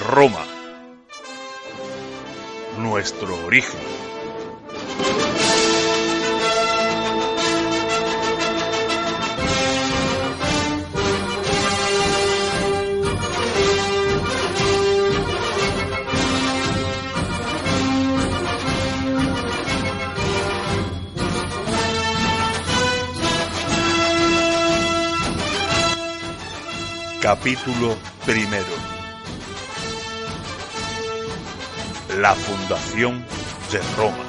Roma. Nuestro origen. Capítulo primero. La fundación de Roma.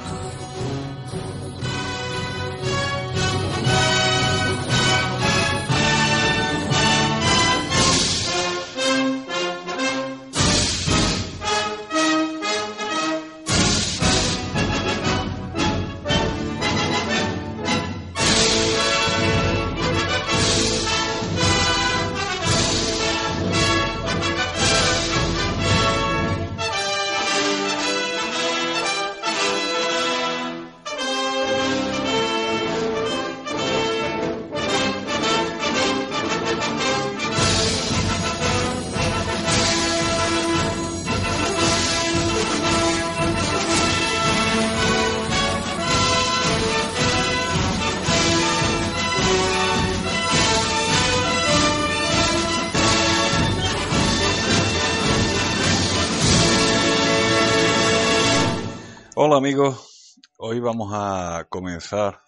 Amigos, hoy vamos a comenzar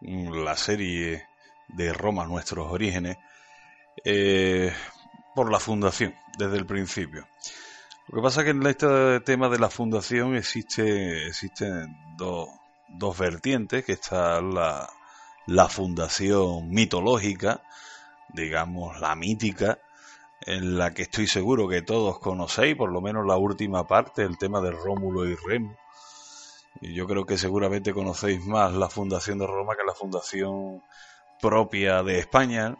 mm, la serie de Roma, nuestros orígenes, eh, por la fundación, desde el principio. Lo que pasa es que en este tema de la fundación existe, existen dos, dos vertientes, que está la, la fundación mitológica, digamos la mítica, en la que estoy seguro que todos conocéis, por lo menos la última parte, el tema de Rómulo y Remo. Yo creo que seguramente conocéis más la fundación de Roma que la fundación propia de España,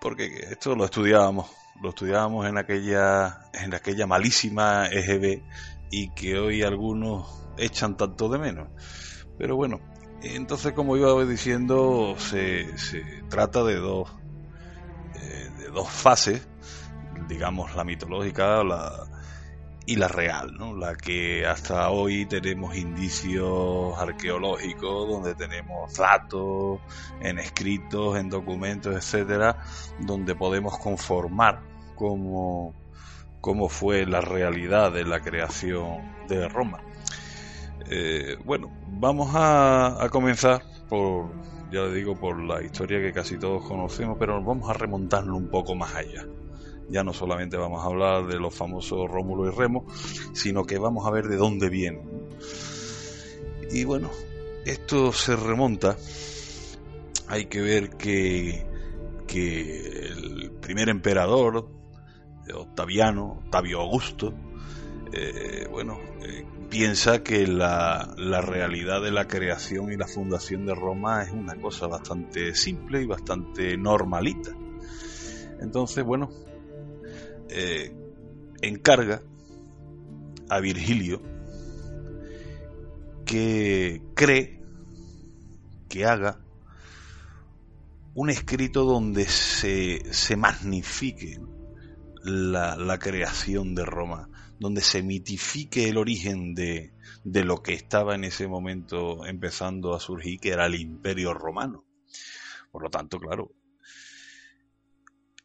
porque esto lo estudiábamos, lo estudiábamos en aquella, en aquella malísima EGB y que hoy algunos echan tanto de menos. Pero bueno, entonces como iba diciendo, se, se trata de dos, eh, de dos fases, digamos la mitológica, la, y la real, ¿no? la que hasta hoy tenemos indicios arqueológicos, donde tenemos datos en escritos, en documentos, etcétera, donde podemos conformar cómo, cómo fue la realidad de la creación de Roma. Eh, bueno, vamos a, comenzar por, ya le digo, por la historia que casi todos conocemos, pero vamos a remontarlo un poco más allá ya no solamente vamos a hablar de los famosos Rómulo y Remo, sino que vamos a ver de dónde vienen. Y bueno, esto se remonta, hay que ver que, que el primer emperador, Octaviano, Octavio Augusto, eh, bueno, eh, piensa que la, la, realidad de la creación y la fundación de Roma es una cosa bastante simple y bastante normalita. Entonces, bueno, eh, encarga a Virgilio que cree que haga un escrito donde se, se magnifique la, la, creación de Roma, donde se mitifique el origen de, de lo que estaba en ese momento empezando a surgir, que era el imperio romano. Por lo tanto, claro,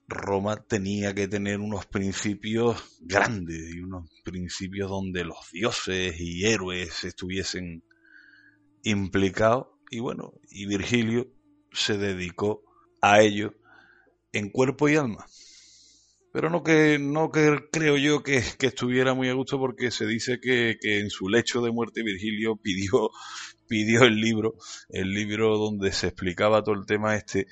Roma tenía que tener unos principios grandes y unos principios donde los dioses y héroes estuviesen implicados. Y bueno, y Virgilio se dedicó a ello en cuerpo y alma. Pero no que, no que creo yo que, estuviera muy a gusto porque se dice que, que, en su lecho de muerte Virgilio pidió, pidió el libro, el libro donde se explicaba todo el tema este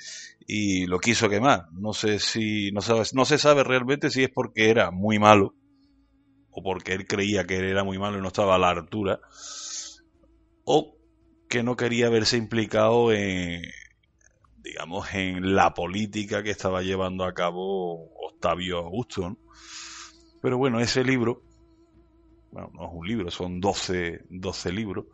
y lo quiso quemar. No sé si, no, sabes, no se sabe realmente si es porque era muy malo o porque él creía que era muy malo y no estaba a la altura o que no quería verse implicado en, digamos, en la política que estaba llevando a cabo Octavio Augusto. Pero bueno, ese libro, bueno, no es un libro, son 12, 12 libros,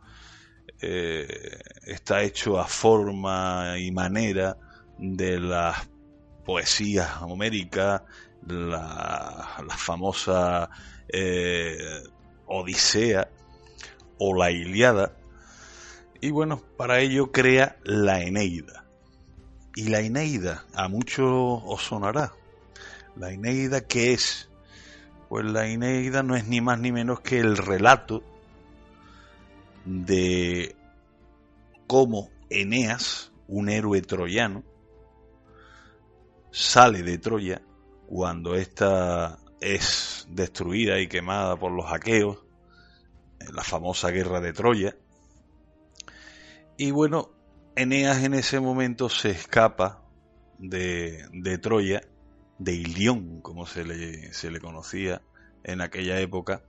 eh, está hecho a forma y manera de las poesías homéricas, la, famosa eh, Odisea o la Iliada. Y bueno, para ello crea la Eneida. Y la Eneida, a muchos os sonará. La Eneida, ¿qué es? Pues la Eneida no es ni más ni menos que el relato de cómo Eneas, un héroe troyano, sale de Troya cuando ésta es destruida y quemada por los aqueos, en la famosa guerra de Troya. Y bueno, Eneas en ese momento se escapa de, Troya, de Ilión, como se le, conocía en aquella época,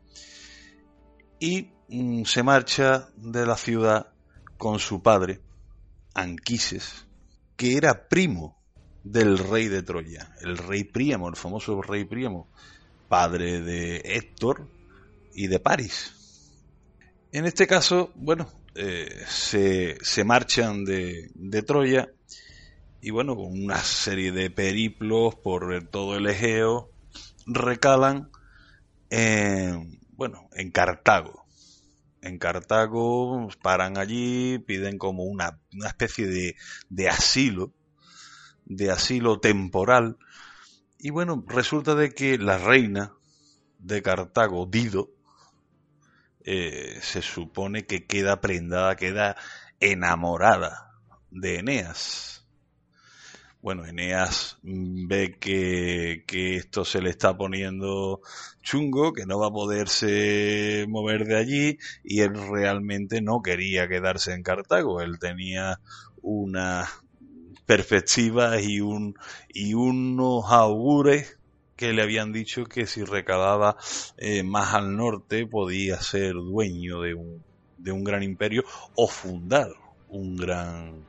y mm, se marcha de la ciudad con su padre, Anquises, que era primo del rey de Troya, el rey Príamo, el famoso rey Príamo, padre de Héctor y de París. En este caso, bueno, eh, se, se, marchan de, de, Troya y bueno, con una serie de periplos por todo el Egeo, recalan en, bueno, en Cartago. En Cartago paran allí, piden como una, una especie de, de asilo de asilo temporal. Y bueno, resulta de que la reina de Cartago, Dido, eh, se supone que queda prendada, queda enamorada de Eneas. Bueno, Eneas ve que, que, esto se le está poniendo chungo, que no va a poderse mover de allí y él realmente no quería quedarse en Cartago. Él tenía una perspectivas y, un, y unos augures que le habían dicho que si recababa eh, más al norte podía ser dueño de un, de un gran imperio o fundar un gran,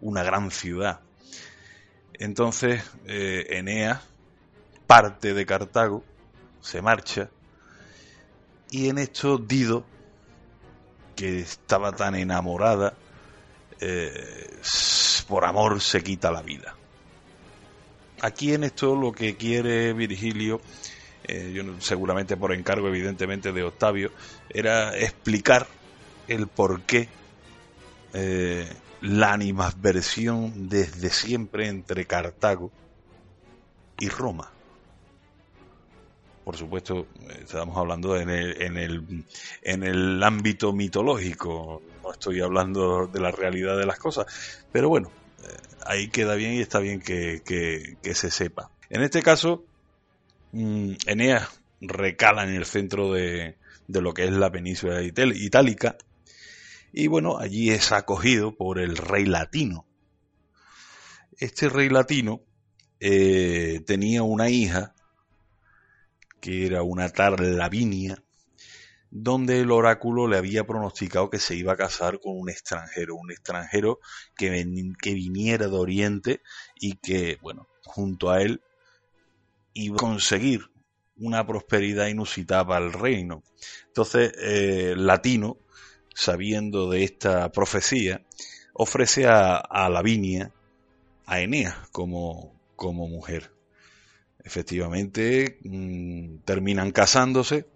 una gran ciudad. Entonces eh, Eneas parte de Cartago, se marcha, y en esto Dido, que estaba tan enamorada, eh, por amor se quita la vida. Aquí en esto lo que quiere Virgilio, eh, yo, seguramente por encargo evidentemente de Octavio, era explicar el por qué eh, la animadversión desde siempre entre Cartago y Roma. Por supuesto, estamos hablando en el, en el, en el ámbito mitológico, no estoy hablando de la realidad de las cosas, pero bueno, eh, ahí queda bien y está bien que, se sepa. En este caso, mm, Eneas recala en el centro de, lo que es la península itálica y bueno, allí es acogido por el rey latino. Este rey latino eh, tenía una hija que era una tal Lavinia donde el oráculo le había pronosticado que se iba a casar con un extranjero, un extranjero que, que viniera de Oriente y que, bueno, junto a él iba a conseguir una prosperidad inusitada para el reino. Entonces, eh, Latino, sabiendo de esta profecía, ofrece a, a Lavinia, a Eneas como, como mujer. Efectivamente, mm, terminan casándose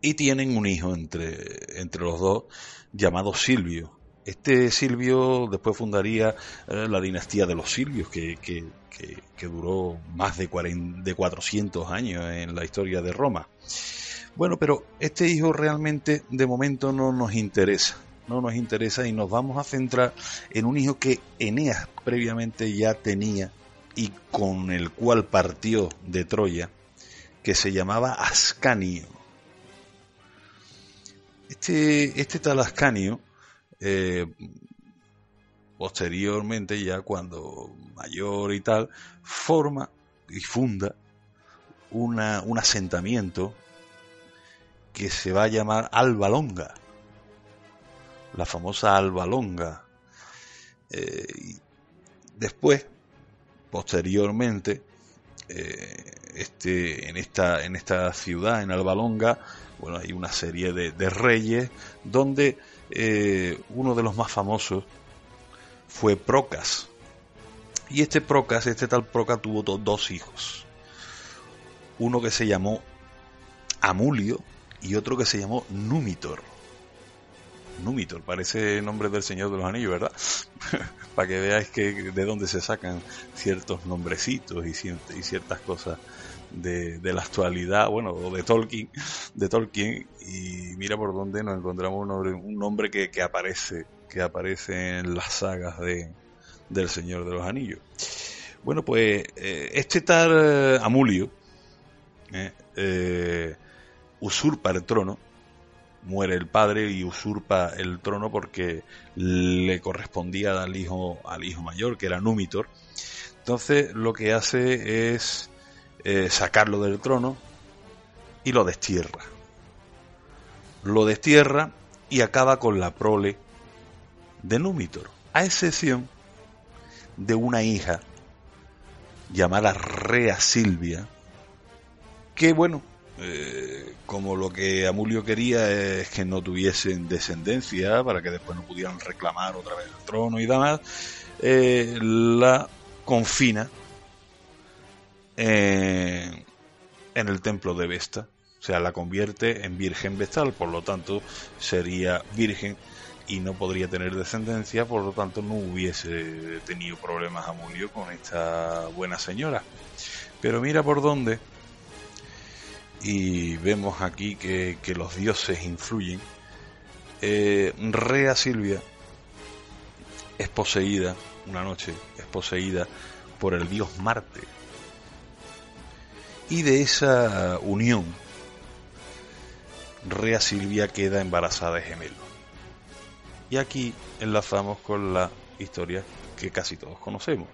y tienen un hijo entre, entre los dos llamado Silvio. Este Silvio después fundaría eh, la dinastía de los Silvios, que, que, que, duró más de, 40, de 400 años en la historia de Roma. Bueno, pero este hijo realmente de momento no nos interesa, no nos interesa y nos vamos a centrar en un hijo que Eneas previamente ya tenía y con el cual partió de Troya, que se llamaba Ascanio. Este, este tal Ascanio, eh, posteriormente ya cuando mayor y tal, forma y funda una, un asentamiento que se va a llamar Alba Longa, la famosa Alba Longa. Eh, después, posteriormente, eh, este, en, esta, en esta ciudad, en Albalonga, bueno, hay una serie de, reyes donde eh, uno de los más famosos fue Procas. Y este Procas, este tal Procas tuvo dos hijos. Uno que se llamó Amulio y otro que se llamó Numitor. Numitor, parece nombre del Señor de los Anillos, ¿verdad? Para que veáis que de dónde se sacan ciertos nombrecitos y, ciertas cosas de, la actualidad, bueno, o de Tolkien, de Tolkien, y mira por dónde nos encontramos un nombre, un nombre que, que aparece, que aparece en las sagas de, del Señor de los Anillos. Bueno, pues eh, este tal eh, Amulio eh, usurpa el trono muere el padre y usurpa el trono porque le correspondía al hijo, al hijo mayor, que era Númitor. Entonces lo que hace es eh, sacarlo del trono y lo destierra. Lo destierra y acaba con la prole de Númitor, a excepción de una hija llamada Rea Silvia, que bueno, eh, como lo que Amulio quería es que no tuviesen descendencia para que después no pudieran reclamar otra vez el trono y demás, eh, la confina en, en el templo de Vesta. O sea, la convierte en virgen vestal, por lo tanto sería virgen y no podría tener descendencia, por lo tanto no hubiese tenido problemas Amulio con esta buena señora. Pero mira por dónde y vemos aquí que, los dioses influyen. Eh, Rea Silvia es poseída, una noche, es poseída por el dios Marte. Y de esa unión, Rea Silvia queda embarazada de gemelo. Y aquí enlazamos con la historia que casi todos conocemos,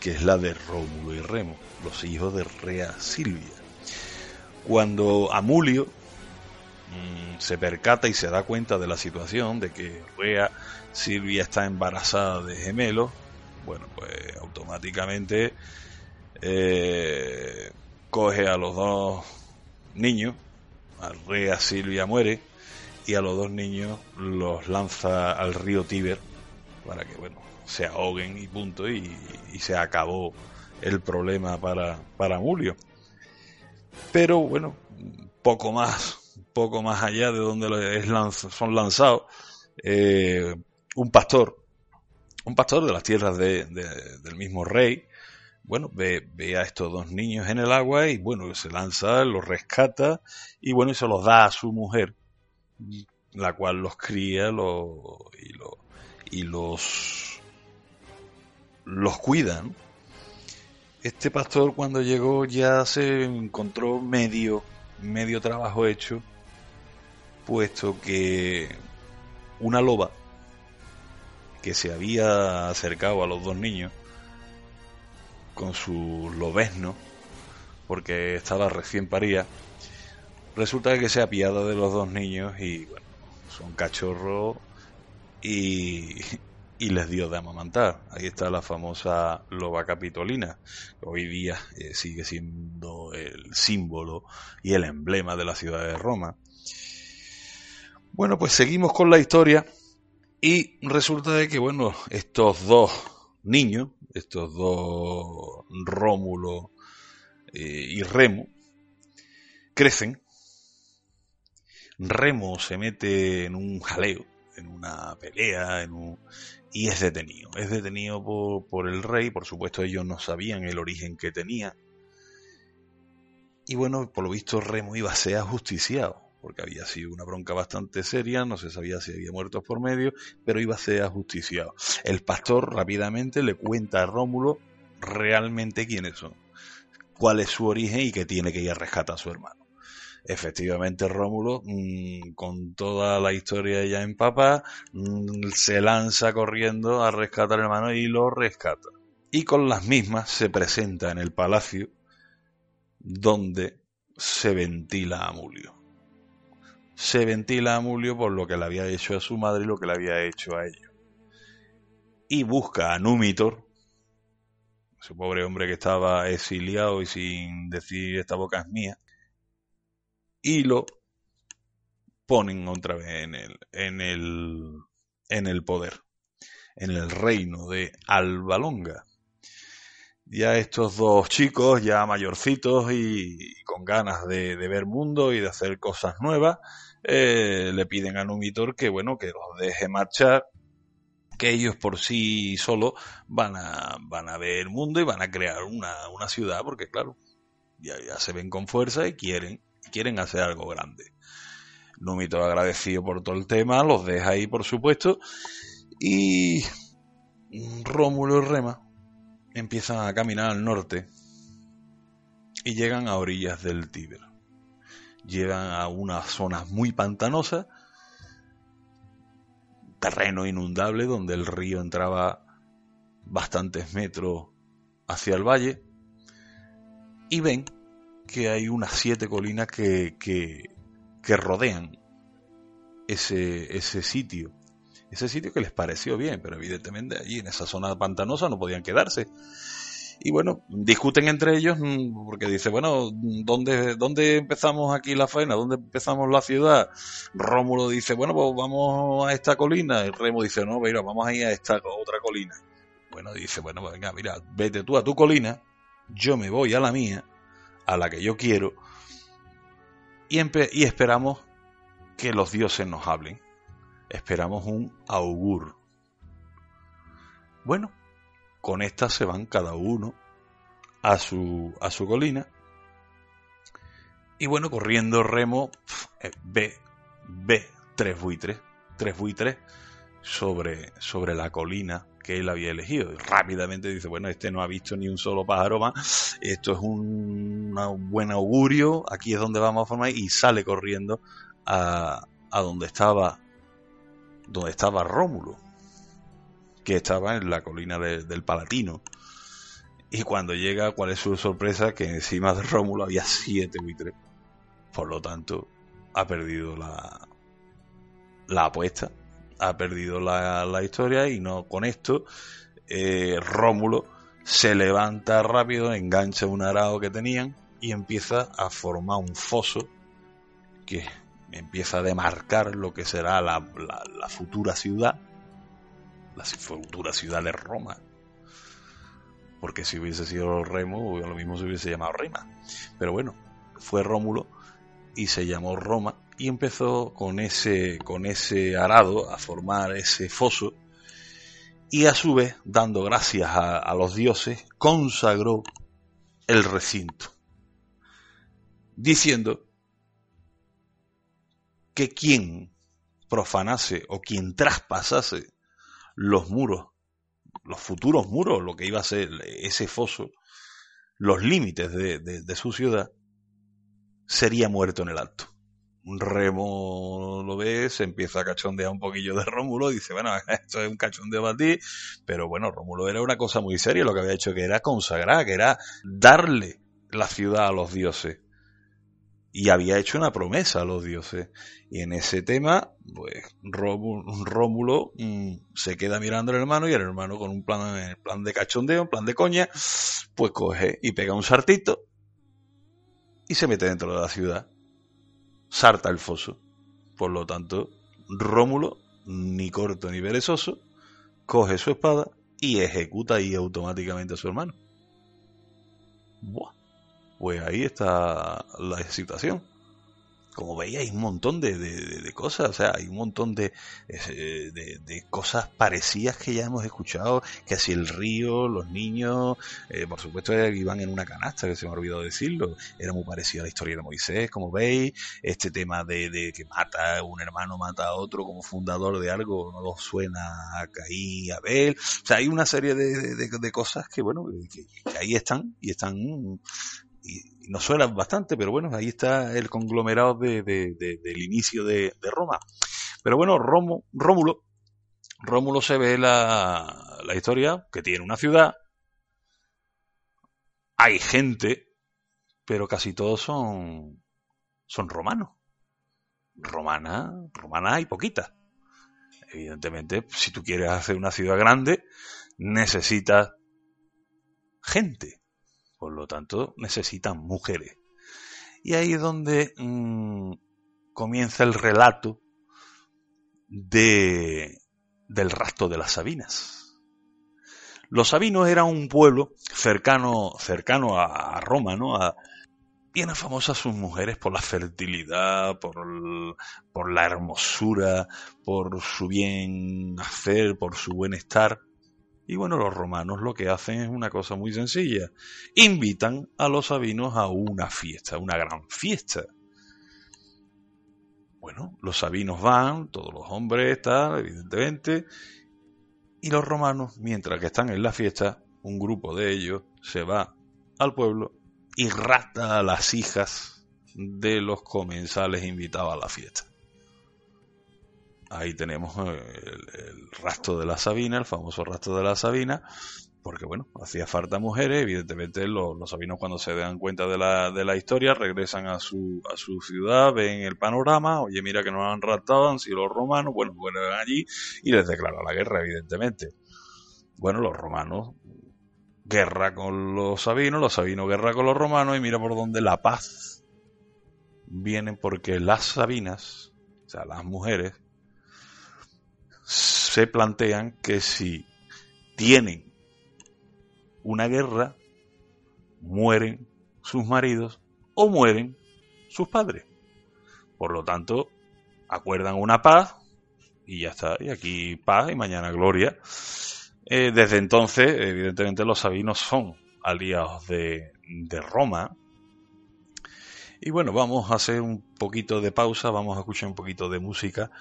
que es la de Rómulo y Remo, los hijos de Rea Silvia cuando Amulio mm, se percata y se da cuenta de la situación, de que Rea Silvia está embarazada de gemelos, bueno, pues automáticamente eh, coge a los dos niños, Rea Silvia muere, y a los dos niños los lanza al río Tíber para que, bueno, se ahoguen y punto, y, se acabó el problema para, para Amulio pero bueno, poco más, poco más allá de donde es son lanzados, eh, un pastor, un pastor de las tierras del mismo rey, bueno, ve, ve, a estos dos niños en el agua y bueno, se lanza, los rescata y bueno, y se los da a su mujer, la cual los cría y, lo, y los, los cuida, este pastor cuando llegó ya se encontró medio, medio trabajo hecho, puesto que una loba que se había acercado a los dos niños con su lobesno, porque estaba recién parida, resulta que se apiada de los dos niños y bueno, son cachorros y, y les dio de amamantar. Ahí está la famosa loba capitolina, que hoy día eh, sigue siendo el símbolo y el emblema de la ciudad de Roma. Bueno, pues seguimos con la historia Y resulta de que, bueno, estos dos niños, estos dos Rómulo eh, y Remo, crecen. Remo se mete en un jaleo, en una pelea, en un... y es detenido. Es detenido por, por el rey, por supuesto ellos no sabían el origen que tenía. Y bueno, por lo visto Remo iba a ser ajusticiado porque había sido una bronca bastante seria, no se sabía si había muertos por medio, pero iba a ser ajusticiado. El pastor rápidamente le cuenta a Rómulo realmente quiénes son, cuál es su origen y que tiene que ir a rescatar a su hermano. Efectivamente, Rómulo, mm, con toda la historia ya en papá, mm, se lanza corriendo a rescatar al hermano y lo rescata. Y con las mismas se presenta en el palacio donde se ventila a Mulio se ventila a Mulio por lo que le había hecho a su madre y lo que le había hecho a ellos. Y busca a Númitor, ese pobre hombre que estaba exiliado y sin decir esta boca es mía, y lo ponen otra vez en el, en el, en el poder, en el reino de Albalonga. Ya estos dos chicos, ya mayorcitos y, con ganas de, ver mundo y de hacer cosas nuevas, eh, le piden a Numitor que, bueno, que los deje marchar, que ellos por sí solos van a, van a ver el mundo y van a crear una, una ciudad, porque claro, ya, ya, se ven con fuerza y quieren, quieren hacer algo grande. Numitor agradecido por todo el tema, los deja ahí por supuesto, y Rómulo y Rema empiezan a caminar al norte y llegan a orillas del Tíber llegan a unas zonas muy pantanosas, terreno inundable donde el río entraba bastantes metros hacia el valle y ven que hay unas siete colinas que, que, que rodean ese, ese sitio. Ese sitio que les pareció bien, pero evidentemente allí en esa zona pantanosa no podían quedarse y bueno, discuten entre ellos mm, porque dice, bueno, ¿dónde, ¿dónde empezamos aquí la faena? ¿Dónde empezamos la ciudad? Rómulo dice, bueno, pues vamos a esta colina. Y Remo dice, no, mira, vamos a ir a esta otra colina. Bueno, dice, bueno, venga, mira, vete tú a tu colina, yo me voy a la mía, a la que yo quiero, y, esperamos que los dioses nos hablen. Esperamos un augur. Bueno, con estas se van cada uno a su, a su colina. Y bueno, corriendo remo, eh, ve, ve tres buitres, tres buitres sobre, sobre la colina que él había elegido. Y rápidamente dice, bueno, este no ha visto ni un solo pájaro más, esto es un, buen augurio, aquí es donde vamos a formar, y sale corriendo a, a donde estaba, donde estaba Rómulo que estaba en la colina del Palatino. Y cuando llega, ¿cuál es su sorpresa? Que encima de Rómulo había siete buitres. Por lo tanto, ha perdido la, la apuesta, ha perdido la, la historia y no con esto, eh, Rómulo se levanta rápido, engancha un arado que tenían y empieza a formar un foso que empieza a demarcar lo que será la, la futura ciudad la futura ciudad de Roma. Porque si hubiese sido Remo, lo mismo se hubiese llamado Rema. Pero bueno, fue Rómulo y se llamó Roma y empezó con ese, con ese arado a formar ese foso y a su vez, dando gracias a, los dioses, consagró el recinto, diciendo que quien profanase o quien traspasase los muros, los futuros muros, lo que iba a ser ese foso, los límites de, su ciudad, sería muerto en el acto. Remo lo ve, se empieza a cachondear un poquillo de Rómulo, dice, bueno, esto es un cachondeo para ti, pero bueno, Rómulo era una cosa muy seria, lo que había hecho que era consagrar, que era darle la ciudad a los dioses y había hecho una promesa a los dioses. Y en ese tema, pues Rómulo, mm, se queda mirando al hermano y el hermano con un plan, plan de cachondeo, un plan de coña, pues coge y pega un sartito y se mete dentro de la ciudad. Sarta el foso. Por lo tanto, Rómulo ni corto ni perezoso, coge su espada y ejecuta ahí automáticamente a su hermano. Buah. Pues ahí está la situación como veis, hay un montón de, cosas, o sea, hay un montón de, de, cosas parecidas que ya hemos escuchado, que así el río, los niños, eh, por supuesto iban en una canasta, que se me ha olvidado decirlo, era muy parecido a la historia de Moisés, como veis, este tema de, que mata, un hermano mata a otro como fundador de algo, no lo suena a Caín, a Abel, o sea, hay una serie de, cosas que, bueno, que ahí están y están y, nos suena bastante, pero bueno, ahí está el conglomerado de, del inicio de, Roma. Pero bueno, Romo, Rómulo, Rómulo se ve la, la historia que tiene una ciudad, hay gente, pero casi todos son, son romanos. Romana, romana hay poquita. Evidentemente, si tú quieres hacer una ciudad grande, necesitas gente. Por lo tanto, necesitan mujeres. Y ahí es donde mm, comienza el relato de, del rastro de las Sabinas. Los Sabinos eran un pueblo cercano, cercano a, Roma, ¿no? A, bien famosas sus mujeres por la fertilidad, por, por la hermosura, por su bien hacer, por su buen estar. Y bueno, los romanos lo que hacen es una cosa muy sencilla. Invitan a los sabinos a una fiesta, una gran fiesta. Bueno, los sabinos van, todos los hombres están, evidentemente, y los romanos, mientras que están en la fiesta, un grupo de ellos se va al pueblo y rata a las hijas de los comensales invitados a la fiesta. Ahí tenemos eh, el, rastro de la Sabina, el famoso rastro de la Sabina, porque bueno, hacía falta mujeres, evidentemente los, sabinos cuando se dan cuenta de la, de la historia regresan a su, a su ciudad, ven el panorama, oye mira que nos han raptado, han sido los romanos, bueno, vuelven allí y les declara la guerra, evidentemente. Bueno, los romanos guerra con los sabinos, los sabinos guerra con los romanos y mira por dónde la paz viene porque las sabinas, o sea, las mujeres, se plantean que si tienen una guerra, mueren sus maridos o mueren sus padres. Por lo tanto, acuerdan una paz y ya está. Y aquí paz y mañana gloria. Eh, desde entonces, evidentemente, los sabinos son aliados de, de Roma. Y bueno, vamos a hacer un poquito de pausa, vamos a escuchar un poquito de música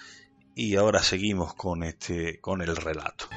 y ahora seguimos con este con el relato.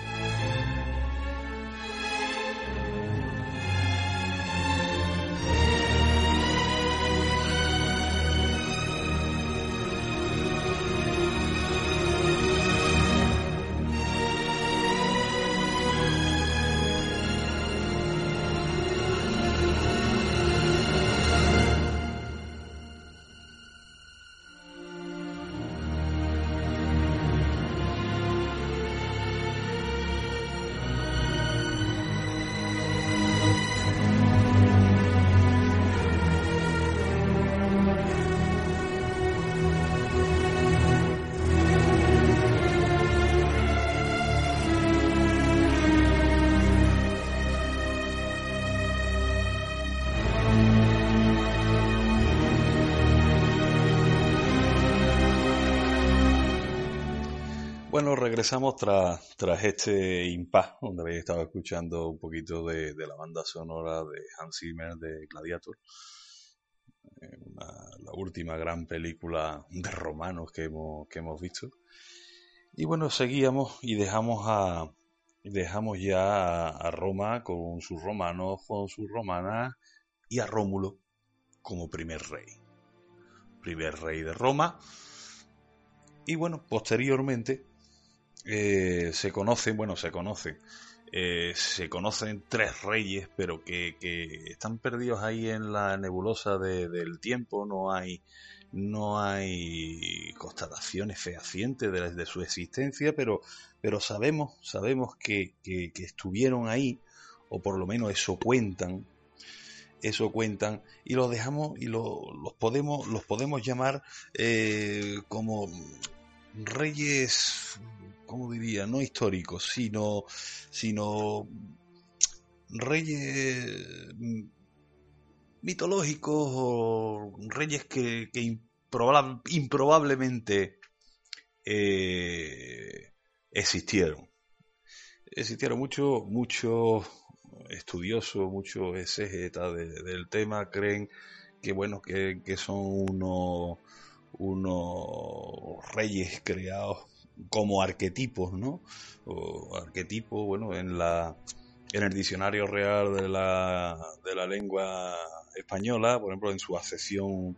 Regresamos tras, tras este impas, donde habéis estado escuchando un poquito de, la banda sonora de Hans Zimmer de Gladiator. Eh, la última gran película de romanos que hemos, que hemos visto. Y bueno, seguíamos y dejamos a dejamos ya a, Roma con sus romanos, con sus romanas y a Rómulo como primer rey. Primer rey de Roma. Y bueno, posteriormente eh, se conocen, bueno, se conocen, eh, se conocen tres reyes, pero que, están perdidos ahí en la nebulosa del tiempo, no hay, no hay constataciones fehacientes de, su existencia, pero, pero sabemos, sabemos que, estuvieron ahí, o por lo menos eso cuentan, eso cuentan y los dejamos y los podemos los podemos llamar eh, como reyes ¿cómo diría? No históricos, sino, sino reyes mitológicos o reyes que, improbablemente eh, existieron. Existieron muchos muchos estudiosos, muchos exégetas del tema creen que bueno que, son unos unos reyes creados como arquetipos, ¿no? O arquetipos, bueno, en la en el diccionario real de la, de la lengua española, por ejemplo, en su acepción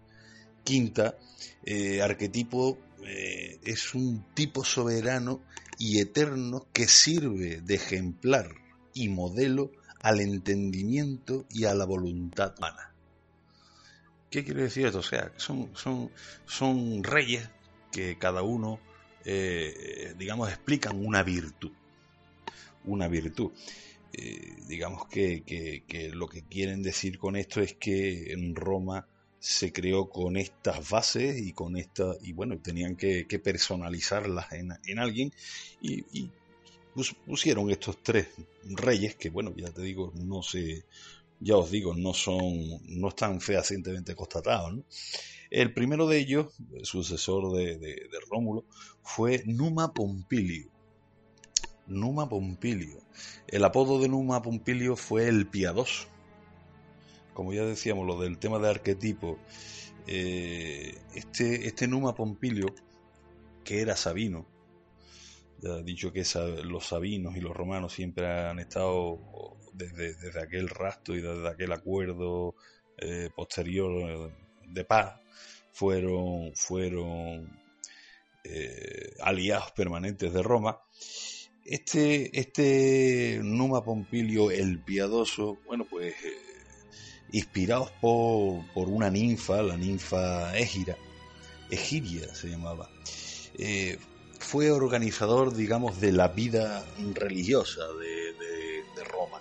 quinta, eh, arquetipo eh, es un tipo soberano y eterno que sirve de ejemplar y modelo al entendimiento y a la voluntad humana. ¿Qué quiere decir esto? O sea, son, son, son reyes que cada uno, eh, digamos, explican una virtud. Una virtud. Eh, digamos que, que, lo que quieren decir con esto es que en Roma se creó con estas bases y con esta y bueno tenían que, personalizarlas en, en alguien y, pusieron estos tres reyes que bueno ya te digo no sé ya os digo no son no están fehacientemente constatados el primero de ellos el sucesor de, Rómulo fue Numa Pompilio Numa Pompilio. El apodo de Numa Pompilio fue el piadoso. Como ya decíamos, lo del tema de arquetipo, eh, este, este Numa Pompilio, que era sabino, ya he dicho que los sabinos y los romanos siempre han estado desde, aquel rastro y desde aquel acuerdo eh, posterior de paz, fueron, fueron eh, aliados permanentes de Roma este, este Numa Pompilio el Piadoso, bueno, pues eh, inspirados por, por, una ninfa, la ninfa Égira, Egiria se llamaba, eh, fue organizador, digamos, de la vida religiosa de, Roma.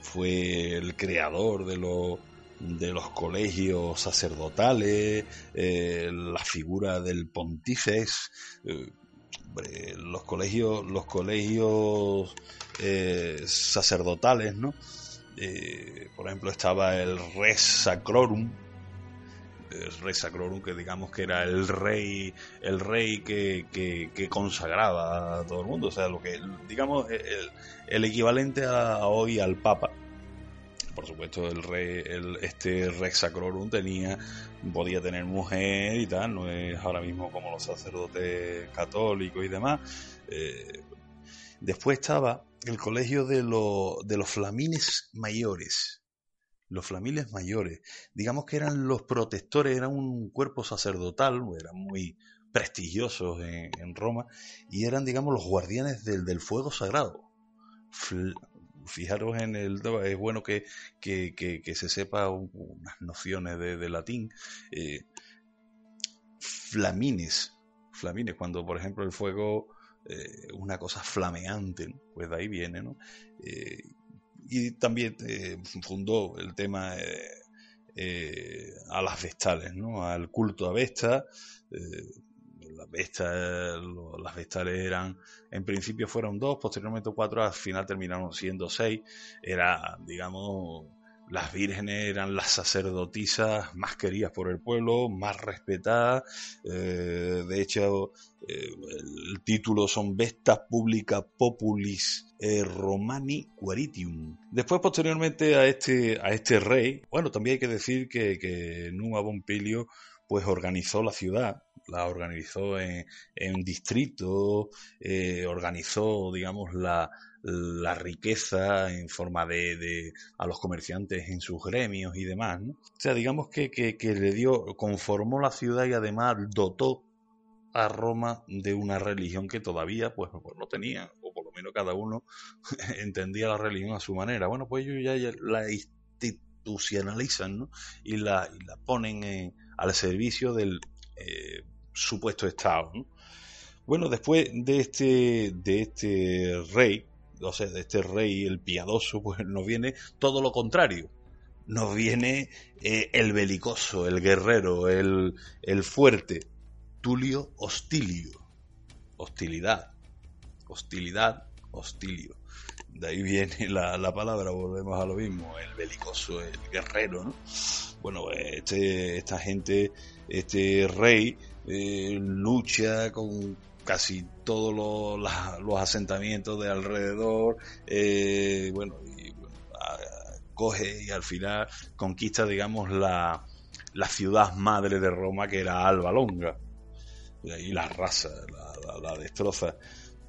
Fue el creador de los de los colegios sacerdotales, eh, la figura del pontífex, los colegios, los colegios eh, sacerdotales, ¿no? Eh, por ejemplo, estaba el Res Sacrorum, el Res Sacrorum, que digamos que era el rey, el rey que, que, consagraba a todo el mundo, o sea, lo que, digamos, el, el equivalente a hoy al Papa, por supuesto el rey este Rex Sacrorum tenía podía tener mujer y tal no es ahora mismo como los sacerdotes católicos y demás. Eh, después estaba el colegio de, de los flamines mayores los flamines mayores. Digamos que eran los protectores eran un cuerpo sacerdotal eran muy prestigiosos en, Roma y eran digamos los guardianes del, del fuego sagrado fijaros en el... Es bueno que, se sepa unas nociones de, latín. Eh, flamines, flamines, cuando por ejemplo el fuego, eh, una cosa flameante, pues de ahí viene, ¿no? Eh, y también fundó el tema a las vestales, ¿no? Al culto a Vesta las las vestales eran, en principio fueron dos, posteriormente cuatro, al final terminaron siendo seis. Era, digamos, las vírgenes eran las sacerdotisas más queridas por el pueblo, más respetadas. Eh, de hecho, eh, el título son Vestas Publica Populis eh, Romani Queritium. Después, posteriormente a este, a este rey, bueno, también hay que decir que, que Numa Pompilio pues organizó la ciudad, la organizó en, en distrito, eh, organizó, digamos, la, la riqueza en forma de, de, a los comerciantes en sus gremios y demás. ¿no? O sea, digamos que, que, le dio, conformó la ciudad y además dotó a Roma de una religión que todavía pues, pues no tenía, o por lo menos cada uno entendía la religión a su manera. Bueno, pues ellos ya, la institucionalizan ¿no? y, la, la ponen al servicio del eh, supuesto Estado. Bueno, después de este, de este rey, o sea, de este rey el piadoso, pues nos viene todo lo contrario. Nos viene eh, el belicoso, el guerrero, el, el fuerte, Tulio Hostilio. Hostilidad. hostilidad, hostilio. De ahí viene la, palabra, volvemos a lo mismo, el belicoso, el guerrero, ¿no? Bueno, este, esta gente, este rey, eh, lucha con casi todos los, asentamientos de alrededor, eh, bueno, y, coge y al final conquista, digamos, la, la ciudad madre de Roma, que era Alba Longa. Y la raza, la, destroza.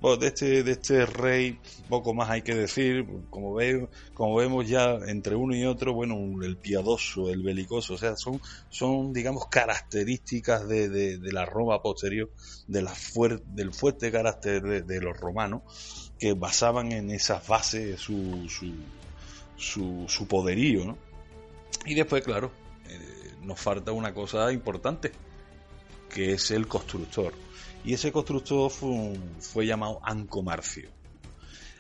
Bueno, de este, de este rey poco más hay que decir, como, ve, como vemos ya entre uno y otro, bueno, el piadoso, el belicoso, o sea, son, son digamos, características de, de, la Roma posterior, de la del fuerte carácter de, los romanos, que basaban en esas bases su, su, su, su poderío, ¿no? Y después, claro, nos falta una cosa importante, que es el constructor. Y ese constructor fue, llamado Ancomarcio.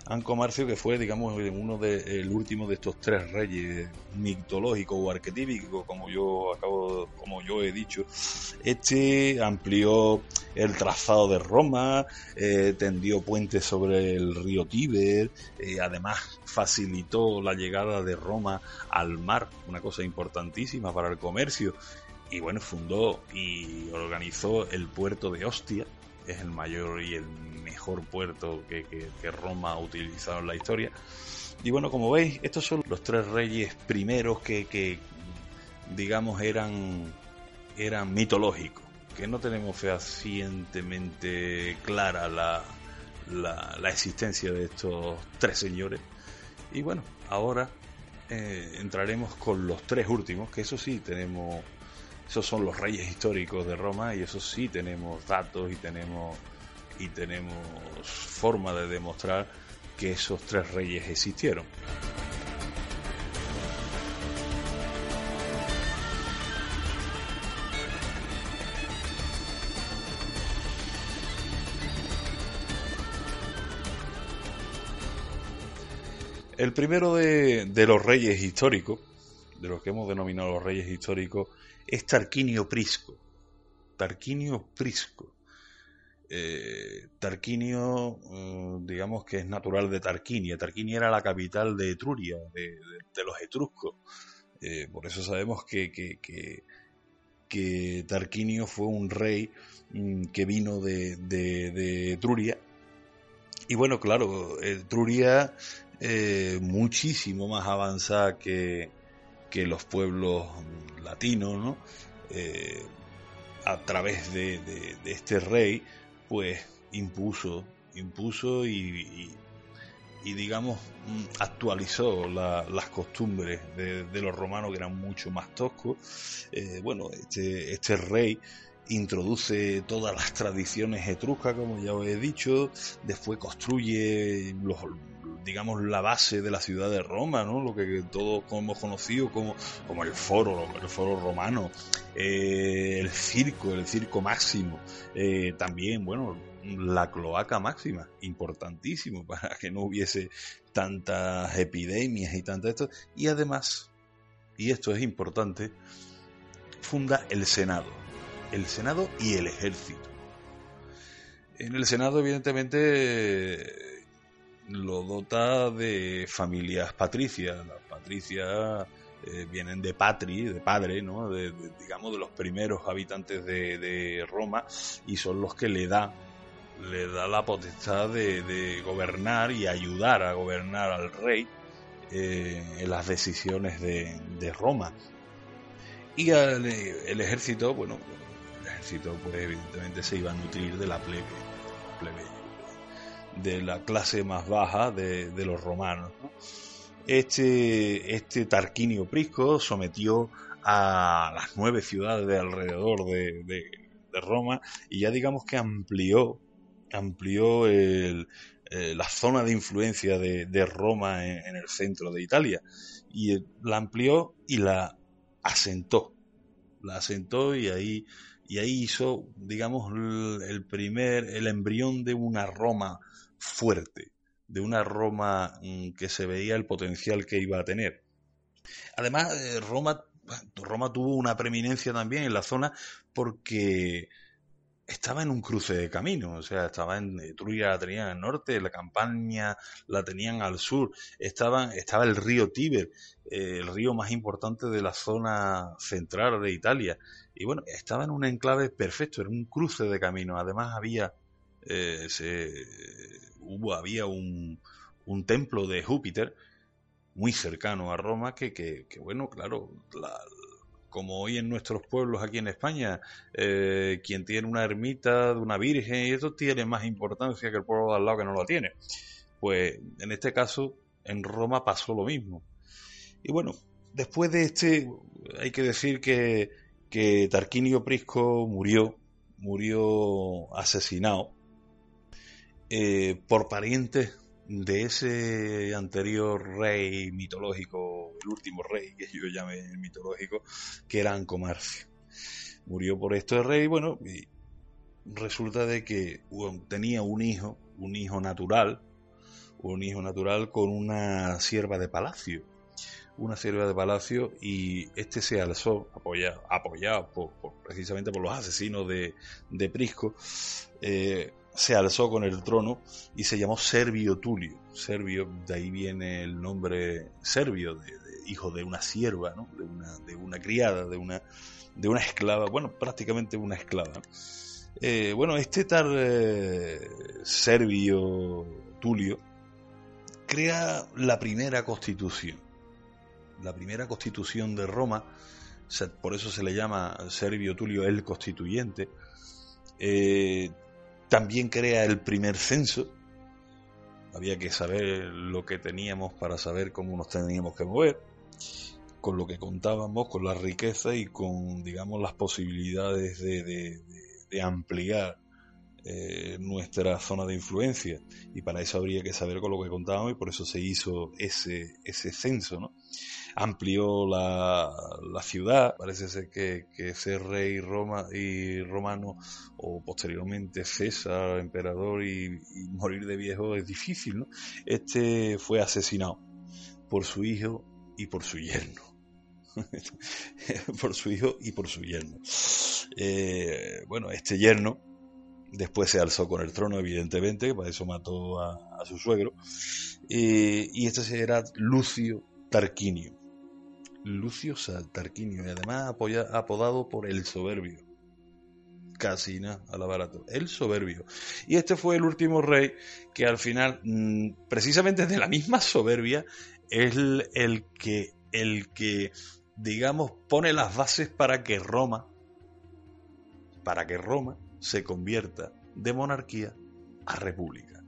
Ancomarcio que fue, digamos, uno de, el último de estos tres reyes mitológicos o arquetípicos, como yo acabo, como yo he dicho. Este amplió el trazado de Roma, eh, tendió puentes sobre el río Tíber, eh, además facilitó la llegada de Roma al mar, una cosa importantísima para el comercio. Y bueno, fundó y organizó el puerto de Ostia, es el mayor y el mejor puerto que, Roma ha utilizado en la historia. Y bueno, como veis, estos son los tres reyes primeros que, digamos, eran, eran mitológicos, que no tenemos fehacientemente clara la, la, existencia de estos tres señores. Y bueno, ahora eh, entraremos con los tres últimos, que eso sí tenemos esos son los reyes históricos de Roma y eso sí tenemos datos y tenemos y tenemos forma de demostrar que esos tres reyes existieron. El primero de, de, los reyes históricos, de los que hemos denominado los reyes históricos, es Tarquinio Prisco. Tarquinio Prisco. Eh, Tarquinio, eh, digamos que es natural de Tarquinia. Tarquinia era la capital de Etruria, de, los etruscos. Eh, por eso sabemos que, que, Tarquinio fue un rey mm, que vino de, de, Etruria. Y bueno, claro, Etruria muchísimo más avanzada que, que los pueblos latinos, ¿no? Eh, a través de, este rey, pues impuso, impuso y, digamos, actualizó las costumbres de, los romanos que eran mucho más toscos. Eh, bueno, este, este rey introduce todas las tradiciones etruscas, como ya os he dicho, después construye los, digamos, la base de la ciudad de Roma, ¿no? Lo que todos hemos conocido como, como el foro, el foro romano, eh, el circo, el circo máximo, eh, también, bueno, la cloaca máxima, importantísimo para que no hubiese tantas epidemias y tantas esto, y además, y esto es importante, funda el Senado, el Senado y el ejército. En el Senado, evidentemente, lo dota de familias patricias. Las patricias eh, vienen de patri, de padre, ¿no? De, digamos, de los primeros habitantes de, Roma y son los que le da le da la potestad de, gobernar y ayudar a gobernar al rey eh, en las decisiones de, Roma. Y el ejército, bueno, el ejército pues evidentemente se iba a nutrir de la plebe de la clase más baja de, los romanos. Este, este Tarquinio Prisco sometió a las nueve ciudades de alrededor de, Roma y ya digamos que amplió, amplió el, eh, la zona de influencia de, Roma en, el centro de Italia y la amplió y la asentó, la asentó y ahí y ahí hizo, digamos, el primer, el embrión de una Roma fuerte, de una Roma mm, que se veía el potencial que iba a tener. Además, eh, Roma, Roma tuvo una preeminencia también en la zona porque estaba en un cruce de camino, o sea, estaba en Etruria la tenían al norte, la campaña la tenían al sur, estaban, estaba el río Tíber, eh, el río más importante de la zona central de Italia, y bueno, estaba en un enclave perfecto, era un cruce de camino, además había, eh, se, hubo, había un, un templo de Júpiter, muy cercano a Roma, que, que, bueno, claro, la, como hoy en nuestros pueblos aquí en España, eh, quien tiene una ermita de una virgen y eso tiene más importancia que el pueblo de al lado que no lo tiene. Pues en este caso, en Roma pasó lo mismo. Y bueno, después de este, hay que decir que, que Tarquinio Prisco murió, murió asesinado eh, por parientes de ese anterior rey mitológico, el último rey que yo llamé mitológico, que era Ancomarcio. Murió por esto el rey, bueno, y resulta de que tenía un hijo, un hijo natural, un hijo natural con una sierva de palacio, una sierva de palacio y este se alzó, apoyado, por, precisamente por los asesinos de, de Prisco, eh, se alzó con el trono y se llamó Servio Tulio. Servio, de ahí viene el nombre Servio, de, hijo de una sierva, ¿no? de, una, de una criada, de una, de una esclava, bueno, prácticamente una esclava. Eh, bueno, este tal eh, Servio Tulio crea la primera constitución, la primera constitución de Roma, por eso se le llama Servio Tulio el constituyente. Eh, también crea el primer censo. Había que saber lo que teníamos para saber cómo nos teníamos que mover, con lo que contábamos, con la riqueza y con, digamos, las posibilidades de, ampliar eh, nuestra zona de influencia. Y para eso habría que saber con lo que contábamos y por eso se hizo ese, ese censo, ¿no? Amplió la, ciudad. Parece ser que, que ser rey Roma y romano o posteriormente César, emperador y, morir de viejo es difícil. ¿no? Este fue asesinado por su hijo y por su yerno. por su hijo y por su yerno. Eh, bueno, este yerno después se alzó con el trono, evidentemente, para eso mató a, su suegro. Eh, y este era Lucio Tarquinio. Lucio Tarquinio, y además apodado por el soberbio. Casi nada, a la barato. El soberbio. Y este fue el último rey que al final, mm, precisamente de la misma soberbia, es el, que, el que, digamos, pone las bases para que Roma, para que Roma se convierta de monarquía a república.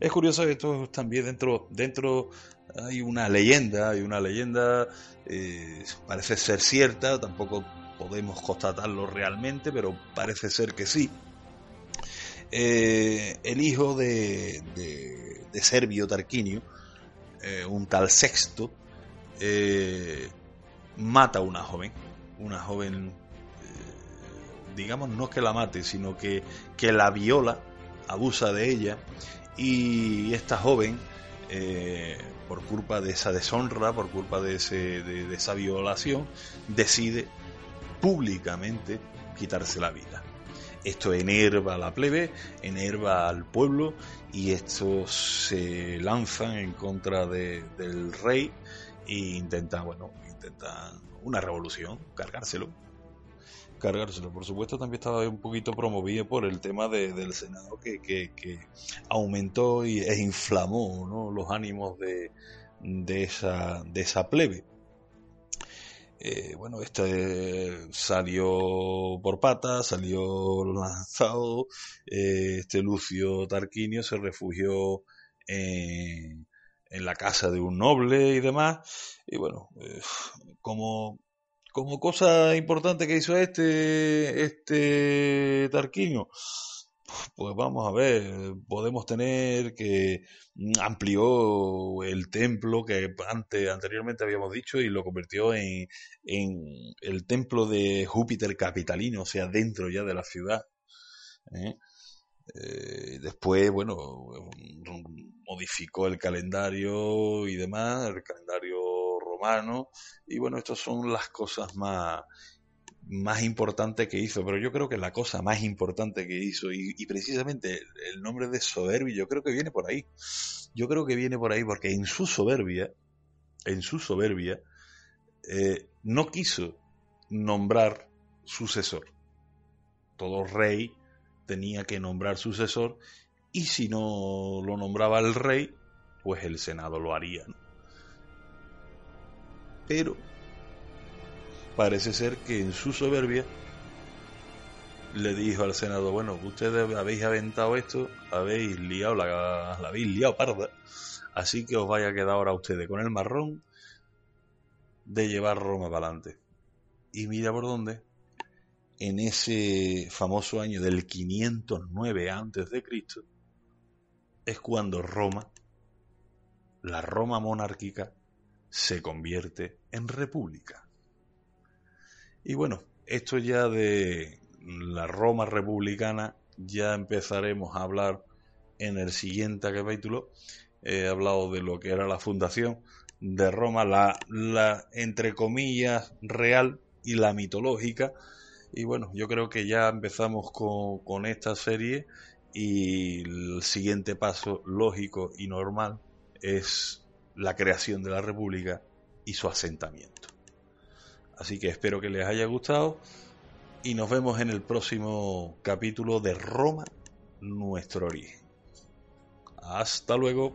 Es curioso que esto también dentro, dentro hay una leyenda, hay una leyenda, eh, parece ser cierta, tampoco podemos constatarlo realmente, pero parece ser que sí. Eh, el hijo de, de, Servio Tarquinio, eh, un tal Sexto, mata a una joven, una joven, digamos, no que la mate, sino que, que la viola, abusa de ella, y esta joven por culpa de esa deshonra, por culpa de, ese, de, esa violación, decide públicamente quitarse la vida. Esto enerva a la plebe, enerva al pueblo y esto se lanzan en contra del rey e intenta, bueno, intenta una revolución, cargárselo cargárselo. Por supuesto, también estaba un poquito promovido por el tema del Senado que, que, aumentó y, e inflamó los ánimos de, de, esa, de esa plebe. Eh, bueno, este salió por patas, salió lanzado. Eh, este Lucio Tarquinio se refugió en, en, la casa de un noble y demás. Y bueno, eh, como como cosa importante que hizo este, este Tarquinio, pues vamos a ver, podemos tener que amplió el templo que antes, anteriormente habíamos dicho y lo convirtió en, en el templo de Júpiter capitalino, o sea, dentro ya de la ciudad. ¿eh? Eh, después, bueno, modificó el calendario y demás, el calendario y bueno, estas son las cosas más, más importante que hizo, pero yo creo que la cosa más importante que hizo, y, precisamente el, nombre de soberbia, yo creo que viene por ahí. Yo creo que viene por ahí porque en su soberbia, en su soberbia, eh, no quiso nombrar sucesor. Todo rey tenía que nombrar sucesor y si no lo nombraba el rey, pues el Senado lo haría. Pero parece ser que en su soberbia le dijo al Senado, bueno, ustedes habéis aventado esto, habéis liado la, la habéis liado parda, así que os vaya a quedar ahora ustedes con el marrón de llevar Roma para adelante. Y mira por dónde, en ese famoso año del 509 antes de Cristo, es cuando Roma, la Roma monárquica, se convierte en república. Y bueno, esto ya de la Roma republicana ya empezaremos a hablar en el siguiente capítulo. He hablado de lo que era la fundación de Roma, la, la entre comillas real y la mitológica. Y bueno, yo creo que ya empezamos con, con esta serie y el siguiente paso lógico y normal es la creación de la República y su asentamiento. Así que espero que les haya gustado y nos vemos en el próximo capítulo de Roma, nuestro origen. Hasta luego.